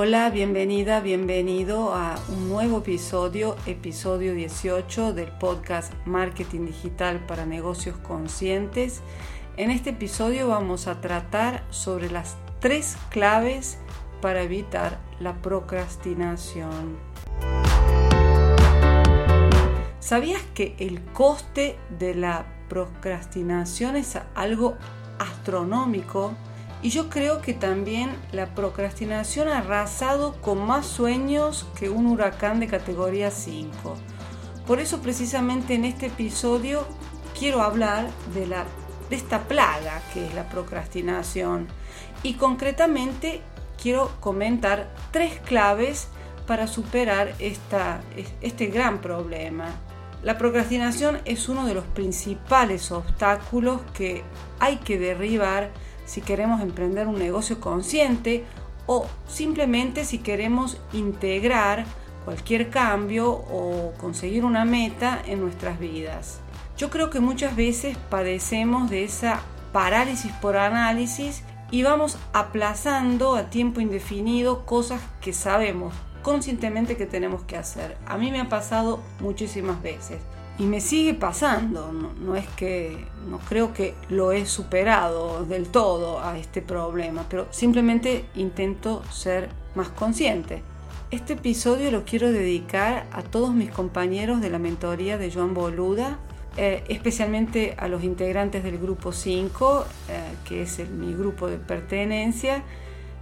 Hola, bienvenida, bienvenido a un nuevo episodio, episodio 18 del podcast Marketing Digital para Negocios Conscientes. En este episodio vamos a tratar sobre las tres claves para evitar la procrastinación. ¿Sabías que el coste de la procrastinación es algo astronómico? Y yo creo que también la procrastinación ha arrasado con más sueños que un huracán de categoría 5. Por eso precisamente en este episodio quiero hablar de, la, de esta plaga que es la procrastinación. Y concretamente quiero comentar tres claves para superar esta, este gran problema. La procrastinación es uno de los principales obstáculos que hay que derribar si queremos emprender un negocio consciente o simplemente si queremos integrar cualquier cambio o conseguir una meta en nuestras vidas. Yo creo que muchas veces padecemos de esa parálisis por análisis y vamos aplazando a tiempo indefinido cosas que sabemos conscientemente que tenemos que hacer. A mí me ha pasado muchísimas veces y me sigue pasando, no, es que, no creo que lo he superado del todo a este problema, pero simplemente intento ser más consciente. Este episodio lo quiero dedicar a todos mis compañeros de la mentoría de Joan Boluda, eh, especialmente a los integrantes del grupo 5, eh, que es mi grupo de pertenencia,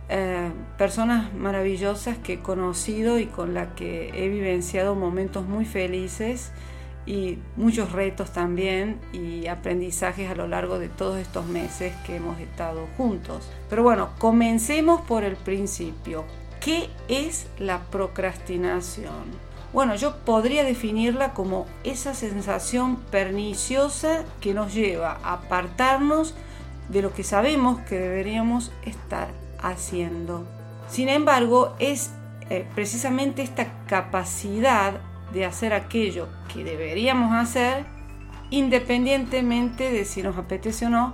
eh, personas maravillosas que he conocido y con las que he vivenciado momentos muy felices y muchos retos también y aprendizajes a lo largo de todos estos meses que hemos estado juntos. Pero bueno, comencemos por el principio. ¿Qué es la procrastinación? Bueno, yo podría definirla como esa sensación perniciosa que nos lleva a apartarnos de lo que sabemos que deberíamos estar haciendo. Sin embargo, es eh, precisamente esta capacidad de hacer aquello que deberíamos hacer independientemente de si nos apetece o no,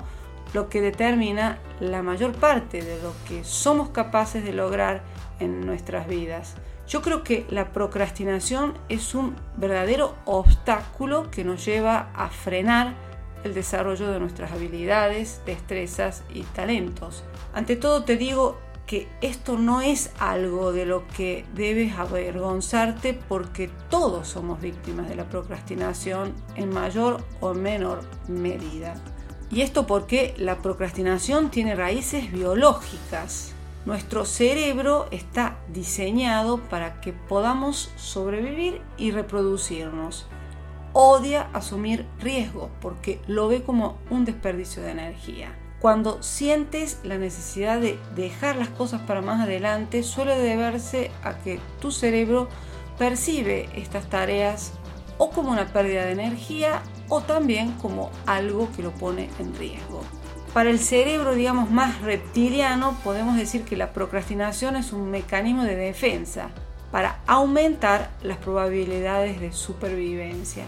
lo que determina la mayor parte de lo que somos capaces de lograr en nuestras vidas. Yo creo que la procrastinación es un verdadero obstáculo que nos lleva a frenar el desarrollo de nuestras habilidades, destrezas y talentos. Ante todo te digo, que esto no es algo de lo que debes avergonzarte porque todos somos víctimas de la procrastinación en mayor o menor medida. Y esto porque la procrastinación tiene raíces biológicas. Nuestro cerebro está diseñado para que podamos sobrevivir y reproducirnos. Odia asumir riesgo porque lo ve como un desperdicio de energía. Cuando sientes la necesidad de dejar las cosas para más adelante, suele deberse a que tu cerebro percibe estas tareas o como una pérdida de energía o también como algo que lo pone en riesgo. Para el cerebro, digamos, más reptiliano, podemos decir que la procrastinación es un mecanismo de defensa para aumentar las probabilidades de supervivencia.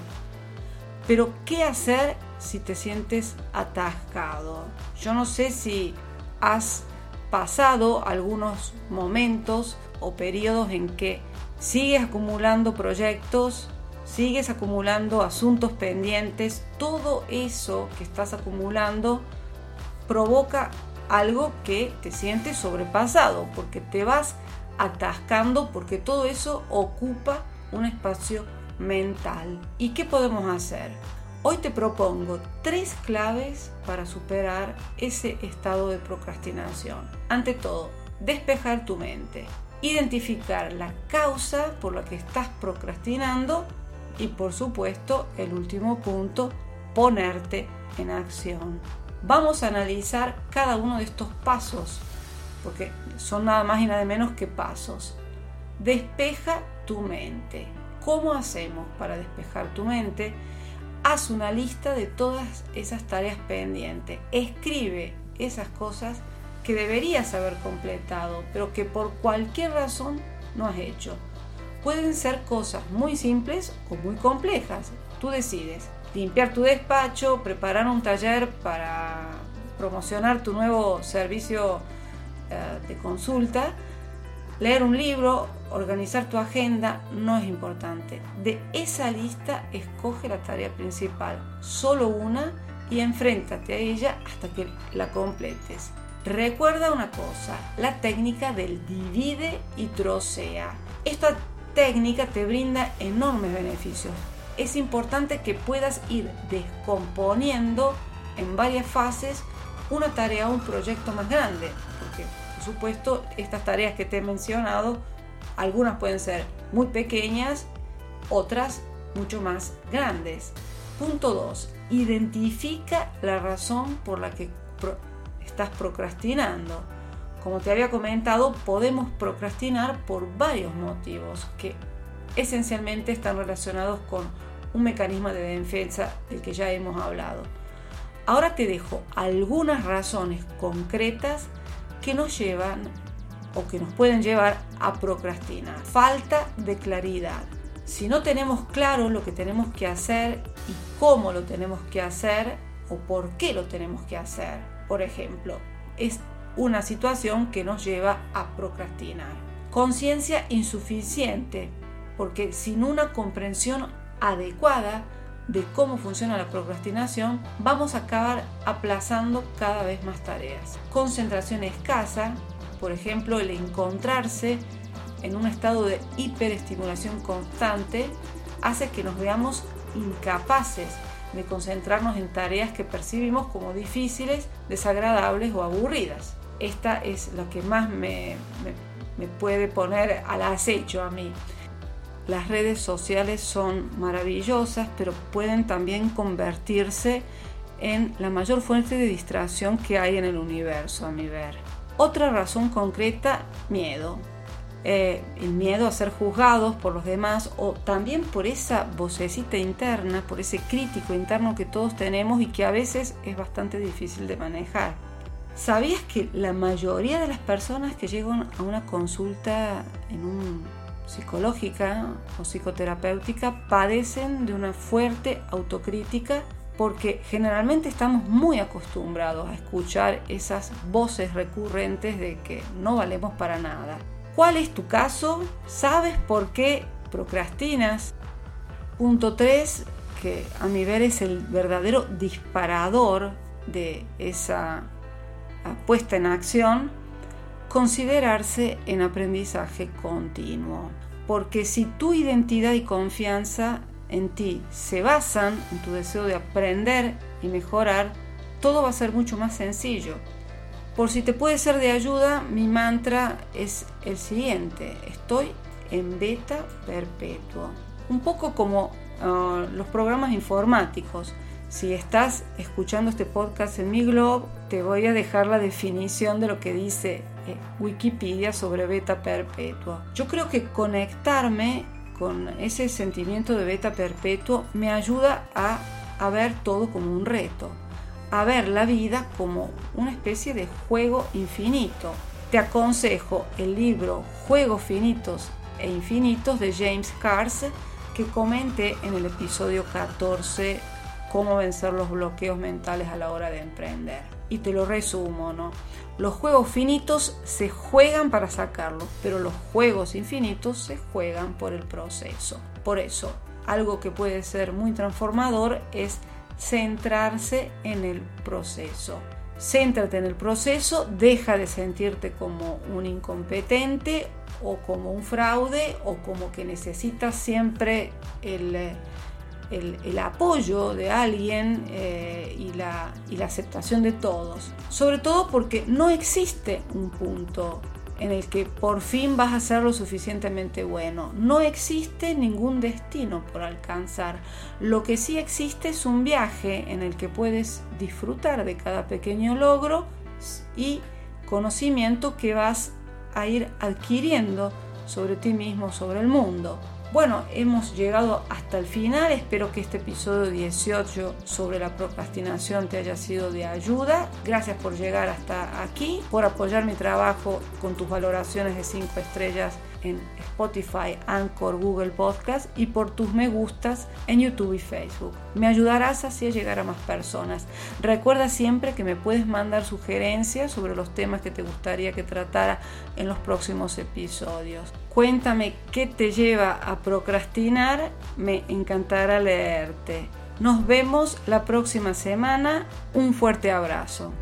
Pero, ¿qué hacer si te sientes atascado. Yo no sé si has pasado algunos momentos o periodos en que sigues acumulando proyectos, sigues acumulando asuntos pendientes, todo eso que estás acumulando provoca algo que te sientes sobrepasado, porque te vas atascando, porque todo eso ocupa un espacio mental. ¿Y qué podemos hacer? Hoy te propongo tres claves para superar ese estado de procrastinación. Ante todo, despejar tu mente, identificar la causa por la que estás procrastinando y por supuesto, el último punto, ponerte en acción. Vamos a analizar cada uno de estos pasos, porque son nada más y nada menos que pasos. despeja tu mente. ¿Cómo hacemos para despejar tu mente? Haz una lista de todas esas tareas pendientes. Escribe esas cosas que deberías haber completado, pero que por cualquier razón no has hecho. Pueden ser cosas muy simples o muy complejas. Tú decides. Limpiar tu despacho, preparar un taller para promocionar tu nuevo servicio eh, de consulta, leer un libro, organizar tu agenda, no es importante. De esa lista escoge la tarea principal, solo una, y enfréntate a ella hasta que la completes. Recuerda una cosa, la técnica del divide y trocea. Esta técnica te brinda enormes beneficios. Es importante que puedas ir descomponiendo en varias fases una tarea o un proyecto más grande, supuesto estas tareas que te he mencionado, algunas pueden ser muy pequeñas, otras mucho más grandes. Punto 2. Identifica la razón por la que estás procrastinando. Como te había comentado, podemos procrastinar por varios motivos que esencialmente están relacionados con un mecanismo de defensa del que ya hemos hablado. Ahora te dejo algunas razones concretas que nos llevan o que nos pueden llevar a procrastinar. Falta de claridad. Si no tenemos claro lo que tenemos que hacer y cómo lo tenemos que hacer o por qué lo tenemos que hacer, por ejemplo, es una situación que nos lleva a procrastinar. Conciencia insuficiente, porque sin una comprensión adecuada de cómo funciona la procrastinación, vamos a acabar aplazando cada vez más tareas. Concentración escasa, por ejemplo, el encontrarse en un estado de hiperestimulación constante, hace que nos veamos incapaces de concentrarnos en tareas que percibimos como difíciles, desagradables o aburridas. Esta es la que más me, me puede poner al acecho a mí. Las redes sociales son maravillosas, pero pueden también convertirse en la mayor fuente de distracción que hay en el universo, a mi ver. Otra razón concreta, miedo. Eh, el miedo a ser juzgados por los demás o también por esa vocecita interna, por ese crítico interno que todos tenemos y que a veces es bastante difícil de manejar. ¿Sabías que la mayoría de las personas que llegan a una consulta en un psicológica o psicoterapéutica padecen de una fuerte autocrítica porque generalmente estamos muy acostumbrados a escuchar esas voces recurrentes de que no valemos para nada. ¿Cuál es tu caso? ¿Sabes por qué procrastinas? Punto 3, que a mi ver es el verdadero disparador de esa puesta en acción, considerarse en aprendizaje continuo. Porque si tu identidad y confianza en ti se basan en tu deseo de aprender y mejorar, todo va a ser mucho más sencillo. Por si te puede ser de ayuda, mi mantra es el siguiente. Estoy en beta perpetuo. Un poco como ah, los programas informáticos. Si estás escuchando este podcast en mi blog, te voy a dejar la definición de lo que dice eh, Wikipedia sobre beta perpetuo. Yo creo que conectarme con ese sentimiento de beta perpetuo me ayuda a, a ver todo como un reto, a ver la vida como una especie de juego infinito. Te aconsejo el libro Juegos Finitos e Infinitos de James Cars que comenté en el episodio 14 cómo vencer los bloqueos mentales a la hora de emprender. Y te lo resumo, ¿no? Los juegos finitos se juegan para sacarlo, pero los juegos infinitos se juegan por el proceso. Por eso, algo que puede ser muy transformador es centrarse en el proceso. Céntrate en el proceso, deja de sentirte como un incompetente o como un fraude o como que necesitas siempre el apoyo de alguien eh, y, la, y la aceptación de todos. Sobre todo porque no existe un punto en el que por fin vas a ser lo suficientemente bueno. No existe ningún destino por alcanzar. Lo que sí existe es un viaje en el que puedes disfrutar de cada pequeño logro y conocimiento que vas a ir adquiriendo sobre ti mismo, sobre el mundo. Bueno, hemos llegado hasta el final. Espero que este episodio 18 sobre la procrastinación te haya sido de ayuda. Gracias por llegar hasta aquí, por apoyar mi trabajo con tus valoraciones de 5 estrellas en Spotify, Anchor, Google Podcast y por tus me gustas en YouTube y Facebook. Me ayudarás así a llegar a más personas. Recuerda siempre que me puedes mandar sugerencias sobre los temas que te gustaría que tratara en los próximos episodios. Cuéntame qué te lleva a procrastinar, me encantará leerte. Nos vemos la próxima semana. Un fuerte abrazo.